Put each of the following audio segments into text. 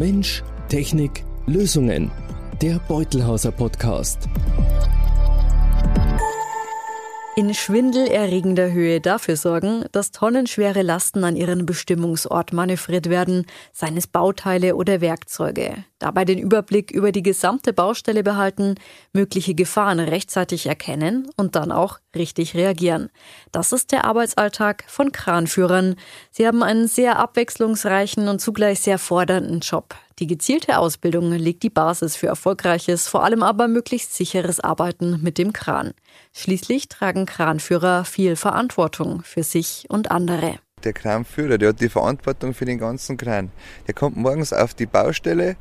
Mensch, Technik, Lösungen. Der Beutelhauser Podcast. In schwindelerregender Höhe dafür sorgen, dass tonnenschwere Lasten an ihren Bestimmungsort manövriert werden, seien es Bauteile oder Werkzeuge. Dabei den Überblick über die gesamte Baustelle behalten, mögliche Gefahren rechtzeitig erkennen und dann auch richtig reagieren. Das ist der Arbeitsalltag von Kranführern. Sie haben einen sehr abwechslungsreichen und zugleich sehr fordernden Job. Die gezielte Ausbildung legt die Basis für erfolgreiches, vor allem aber möglichst sicheres Arbeiten mit dem Kran. Schließlich tragen Kranführer viel Verantwortung für sich und andere. Der Kranführer, der hat die Verantwortung für den ganzen Kran. Der kommt morgens auf die Baustelle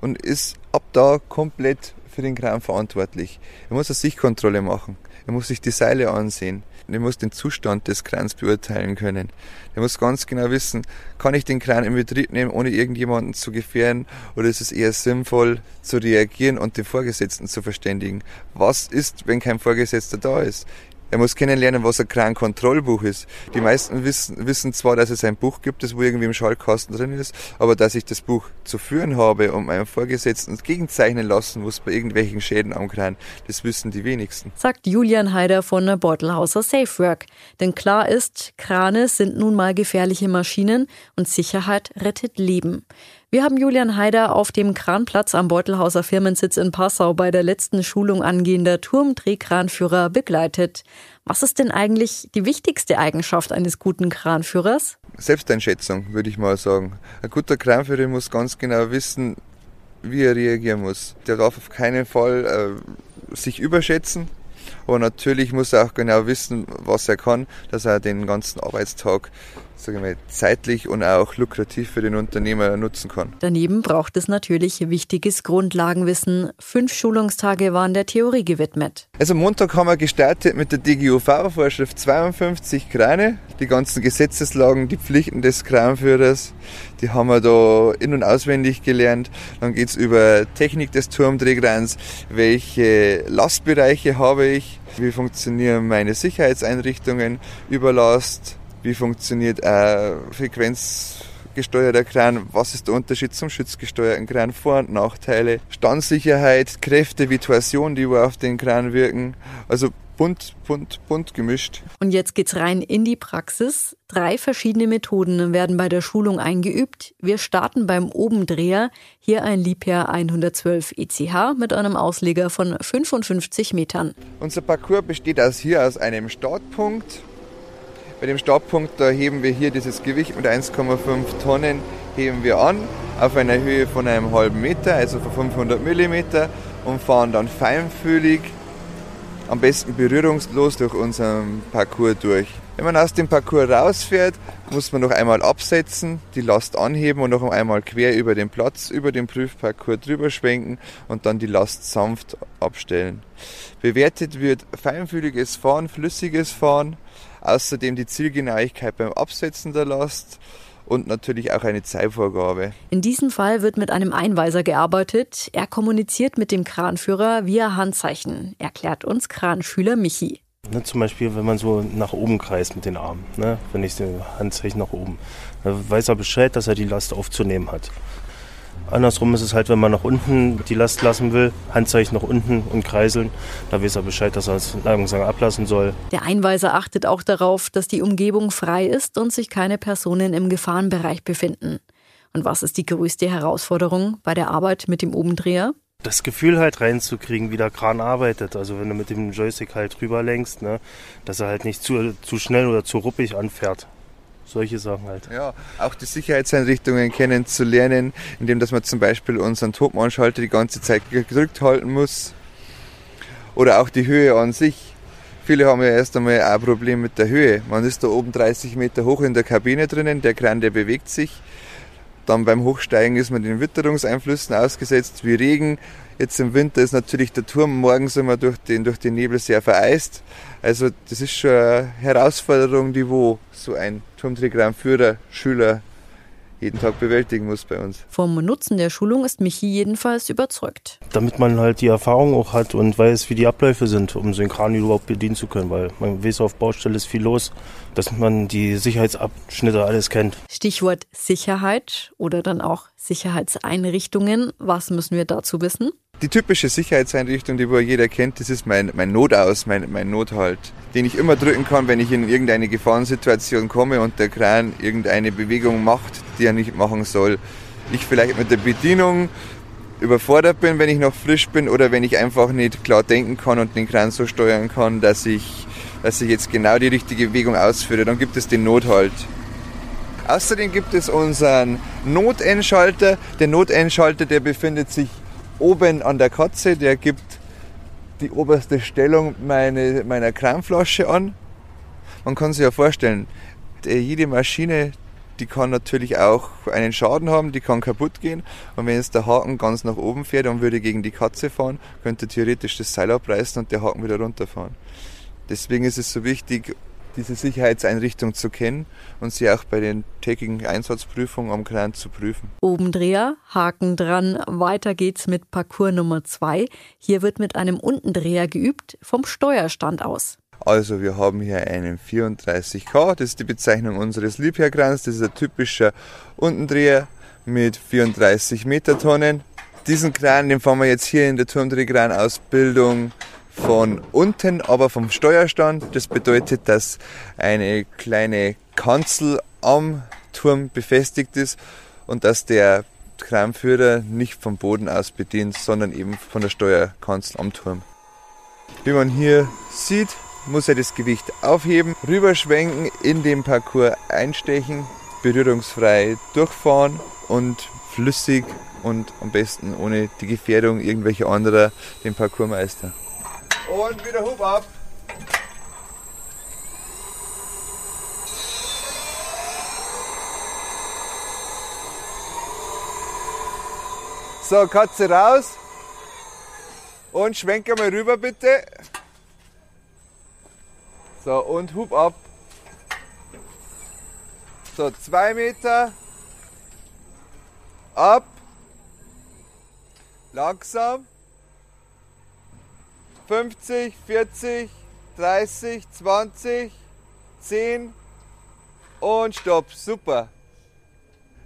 und ist ab da komplett für den Kran verantwortlich. Er muss eine Sichtkontrolle machen. Er muss sich die Seile ansehen. Er muss den Zustand des Krans beurteilen können. Er muss ganz genau wissen, kann ich den Kran in Betrieb nehmen, ohne irgendjemanden zu gefährden, oder ist es eher sinnvoll zu reagieren und den Vorgesetzten zu verständigen? Was ist, wenn kein Vorgesetzter da ist? Er muss kennenlernen, was ein Krankontrollbuch ist. Die meisten wissen, wissen zwar, dass es ein Buch gibt, das wo irgendwie im Schaltkasten drin ist, aber dass ich das Buch zu führen habe und meinem Vorgesetzten gegenzeichnen lassen muss bei irgendwelchen Schäden am Kran, das wissen die wenigsten. Sagt Julian Heider von Beutelhauser Safework. Denn klar ist, Krane sind nun mal gefährliche Maschinen und Sicherheit rettet Leben. Wir haben Julian Haider auf dem Kranplatz am Beutelhauser Firmensitz in Passau bei der letzten Schulung angehender Turmdrehkranführer begleitet. Was ist denn eigentlich die wichtigste Eigenschaft eines guten Kranführers? Selbsteinschätzung, würde ich mal sagen. Ein guter Kranführer muss ganz genau wissen, wie er reagieren muss. Der darf auf keinen Fall äh, sich überschätzen, aber natürlich muss er auch genau wissen, was er kann, dass er den ganzen Arbeitstag sagen wir, zeitlich und auch lukrativ für den Unternehmer nutzen kann. Daneben braucht es natürlich wichtiges Grundlagenwissen. Fünf Schulungstage waren der Theorie gewidmet. Also Montag haben wir gestartet mit der DGUV-Vorschrift 52 Krane. Die ganzen Gesetzeslagen, die Pflichten des Kranführers, die haben wir da in- und auswendig gelernt. Dann geht es über Technik des Turmdrehkrans, welche Lastbereiche habe ich, wie funktionieren meine Sicherheitseinrichtungen, Überlast, wie funktioniert ein frequenzgesteuerter Kran, was ist der Unterschied zum schützgesteuerten Kran, Vor- und Nachteile, Standsicherheit, Kräfte wie Torsion, die auf den Kran wirken. Also bunt, bunt, bunt gemischt. Und jetzt geht's rein in die Praxis. Drei verschiedene Methoden werden bei der Schulung eingeübt. Wir starten beim Obendreher. Hier ein Liebherr 112 ECH mit einem Ausleger von 55 Metern. Unser Parcours besteht aus hier aus einem Startpunkt. Bei dem Startpunkt, da heben wir hier dieses Gewicht mit 1,5 Tonnen, heben wir an auf einer Höhe von einem halben Meter, also von 500 Millimeter und fahren dann feinfühlig am besten berührungslos durch unseren Parcours durch. Wenn man aus dem Parcours rausfährt, muss man noch einmal absetzen, die Last anheben und noch einmal quer über den Platz, über den Prüfparcours drüber schwenken und dann die Last sanft abstellen. Bewertet wird feinfühliges Fahren, flüssiges Fahren, außerdem die Zielgenauigkeit beim Absetzen der Last und natürlich auch eine Zeitvorgabe. In diesem Fall wird mit einem Einweiser gearbeitet. Er kommuniziert mit dem Kranführer via Handzeichen, erklärt uns Kranschüler Michi. Ne, zum Beispiel, wenn man so nach oben kreist mit den Armen, ne, wenn ich den Handzeichen nach oben, dann weiß er Bescheid, dass er die Last aufzunehmen hat. Andersrum ist es halt, wenn man nach unten die Last lassen will, Handzeichen nach unten und kreiseln, da weiß er Bescheid, dass er es langsam ablassen soll. Der Einweiser achtet auch darauf, dass die Umgebung frei ist und sich keine Personen im Gefahrenbereich befinden. Und was ist die größte Herausforderung bei der Arbeit mit dem Obendreher? Das Gefühl halt reinzukriegen, wie der Kran arbeitet. Also wenn du mit dem Joystick halt drüber lenkst, ne, dass er halt nicht zu, zu schnell oder zu ruppig anfährt solche Sachen halt. Ja, auch die Sicherheitseinrichtungen kennenzulernen, indem dass man zum Beispiel unseren Topmannschalter die ganze Zeit gedrückt halten muss. Oder auch die Höhe an sich. Viele haben ja erst einmal ein Problem mit der Höhe. Man ist da oben 30 Meter hoch in der Kabine drinnen, der Kran, der bewegt sich. Dann beim Hochsteigen ist man den Witterungseinflüssen ausgesetzt, wie Regen. Jetzt im Winter ist natürlich der Turm morgens immer durch den, durch den Nebel sehr vereist. Also das ist schon eine Herausforderung, die wo so ein Turmträgerführer, Schüler jeden Tag bewältigen muss bei uns. Vom Nutzen der Schulung ist Michi jedenfalls überzeugt. Damit man halt die Erfahrung auch hat und weiß, wie die Abläufe sind, um so einen Kran überhaupt bedienen zu können, weil man weiß, auf Baustelle ist viel los, dass man die Sicherheitsabschnitte alles kennt. Stichwort Sicherheit oder dann auch Sicherheitseinrichtungen. Was müssen wir dazu wissen? Die typische Sicherheitseinrichtung, die wohl jeder kennt, das ist mein, mein Notaus, mein, mein Nothalt, den ich immer drücken kann, wenn ich in irgendeine Gefahrensituation komme und der Kran irgendeine Bewegung macht, die er nicht machen soll. Ich vielleicht mit der Bedienung überfordert bin, wenn ich noch frisch bin oder wenn ich einfach nicht klar denken kann und den Kran so steuern kann, dass ich, dass ich jetzt genau die richtige Bewegung ausführe. Dann gibt es den Nothalt. Außerdem gibt es unseren Notendschalter. Der Notendschalter, der befindet sich oben an der Katze, der gibt die oberste Stellung meine, meiner Kranflasche an. Man kann sich ja vorstellen, jede Maschine, die kann natürlich auch einen Schaden haben, die kann kaputt gehen. Und wenn jetzt der Haken ganz nach oben fährt und würde gegen die Katze fahren, könnte theoretisch das Seil abreißen und der Haken wieder runterfahren. Deswegen ist es so wichtig, diese Sicherheitseinrichtung zu kennen und sie auch bei den tägigen Einsatzprüfungen am Kran zu prüfen. Obendreher, Haken dran, weiter geht's mit Parcours Nummer 2. Hier wird mit einem Undendreher geübt, vom Steuerstand aus. Also wir haben hier einen 34K, das ist die Bezeichnung unseres Liebherrkrans, das ist ein typischer Undendreher mit 34 Metertonnen. Diesen Kran, den fahren wir jetzt hier in der Turmdrehkranausbildung von unten, aber vom Steuerstand. Das bedeutet, dass eine kleine Kanzel am Turm befestigt ist und dass der Kranführer nicht vom Boden aus bedient, sondern eben von der Steuerkanzel am Turm. Wie man hier sieht, muss er das Gewicht aufheben, rüberschwenken, in den Parcours einstechen, berührungsfrei durchfahren und flüssig und am besten ohne die Gefährdung irgendwelcher anderer den Parcours meistern. Und wieder Hub ab. So, Katze raus. Und schwenk mal rüber bitte. So, und Hub ab. So, zwei Meter. Ab. Langsam. 50, 40, 30, 20, 10 und Stopp. Super.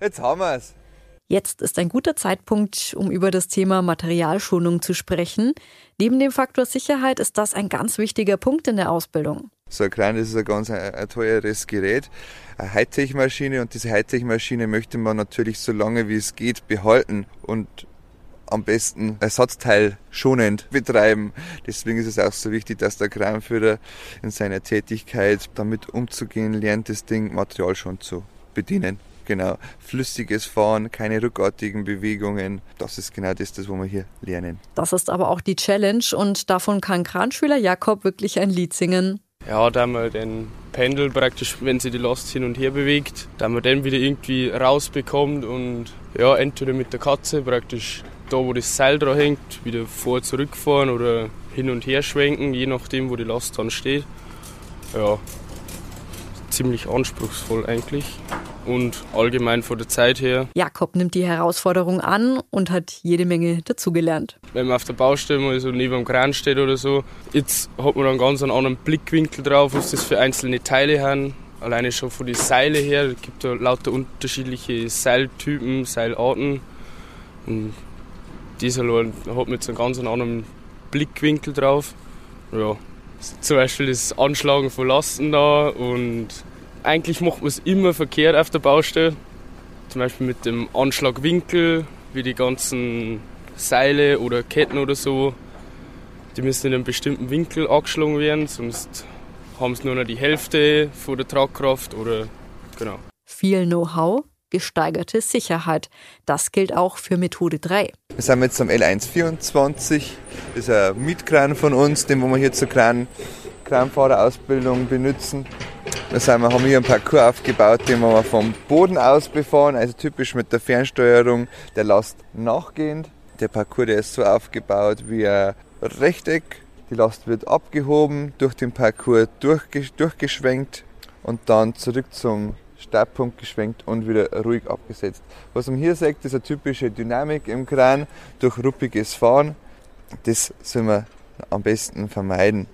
Jetzt haben wir es. Jetzt ist ein guter Zeitpunkt, um über das Thema Materialschonung zu sprechen. Neben dem Faktor Sicherheit ist das ein ganz wichtiger Punkt in der Ausbildung. So ein Kran ist ein ganz ein, ein teures Gerät, eine Hightech-Maschine und diese Hightech-Maschine möchte man natürlich so lange wie es geht behalten und am besten Ersatzteil schonend betreiben. Deswegen ist es auch so wichtig, dass der Kranführer in seiner Tätigkeit damit umzugehen lernt, das Ding Material schon zu bedienen. Genau, flüssiges Fahren, keine rückartigen Bewegungen. Das ist genau das, das, was wir hier lernen. Das ist aber auch die Challenge und davon kann Kranschüler Jakob wirklich ein Lied singen. Ja, da man den Pendel praktisch, wenn sie die Last hin und her bewegt, da man den wieder irgendwie rausbekommt und ja, entweder mit der Katze praktisch da, wo das Seil dran hängt, wieder vor zurückfahren oder hin und her schwenken, je nachdem, wo die Last dann steht. Ja, ziemlich anspruchsvoll eigentlich und allgemein von der Zeit her. Jakob nimmt die Herausforderung an und hat jede Menge dazugelernt. Wenn man auf der Baustelle mal so neben dem Kran steht oder so, jetzt hat man dann ganz einen anderen Blickwinkel drauf, was das für einzelne Teile haben. Alleine schon von den Seile her, es gibt da lauter unterschiedliche Seiltypen, Seilarten. Und dieser hat man jetzt einen ganz anderen Blickwinkel drauf. Ja, zum Beispiel das Anschlagen von Lasten da und eigentlich macht man es immer verkehrt auf der Baustelle. Zum Beispiel mit dem Anschlagwinkel, wie die ganzen Seile oder Ketten oder so. Die müssen in einem bestimmten Winkel angeschlagen werden, sonst haben sie nur noch die Hälfte von der Tragkraft oder genau. Viel Know-how, gesteigerte Sicherheit. Das gilt auch für Methode 3. Wir sind jetzt am L124. Das ist ein Mietkran von uns, den wir hier zur Kran, Kranfahrerausbildung benutzen. Da sind wir, haben hier einen Parcours aufgebaut, den wir vom Boden aus befahren, also typisch mit der Fernsteuerung der Last nachgehend. Der Parcours der ist so aufgebaut wie ein Rechteck. Die Last wird abgehoben, durch den Parcours durchgeschwenkt und dann zurück zum Startpunkt geschwenkt und wieder ruhig abgesetzt. Was man hier sieht, ist eine typische Dynamik im Kran durch ruppiges Fahren. Das soll man am besten vermeiden.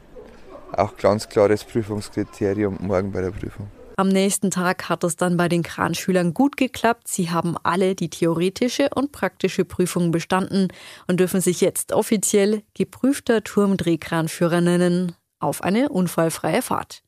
Auch ganz klares Prüfungskriterium morgen bei der Prüfung. Am nächsten Tag hat es dann bei den Kranschülern gut geklappt. Sie haben alle die theoretische und praktische Prüfung bestanden und dürfen sich jetzt offiziell geprüfter Turmdrehkranführer nennen auf eine unfallfreie Fahrt.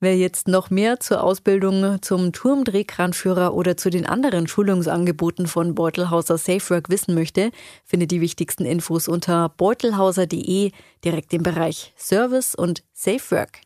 Wer jetzt noch mehr zur Ausbildung zum Turmdrehkranführer oder zu den anderen Schulungsangeboten von Beutelhauser SafeWork wissen möchte, findet die wichtigsten Infos unter beutelhauser.de direkt im Bereich Service und SafeWork.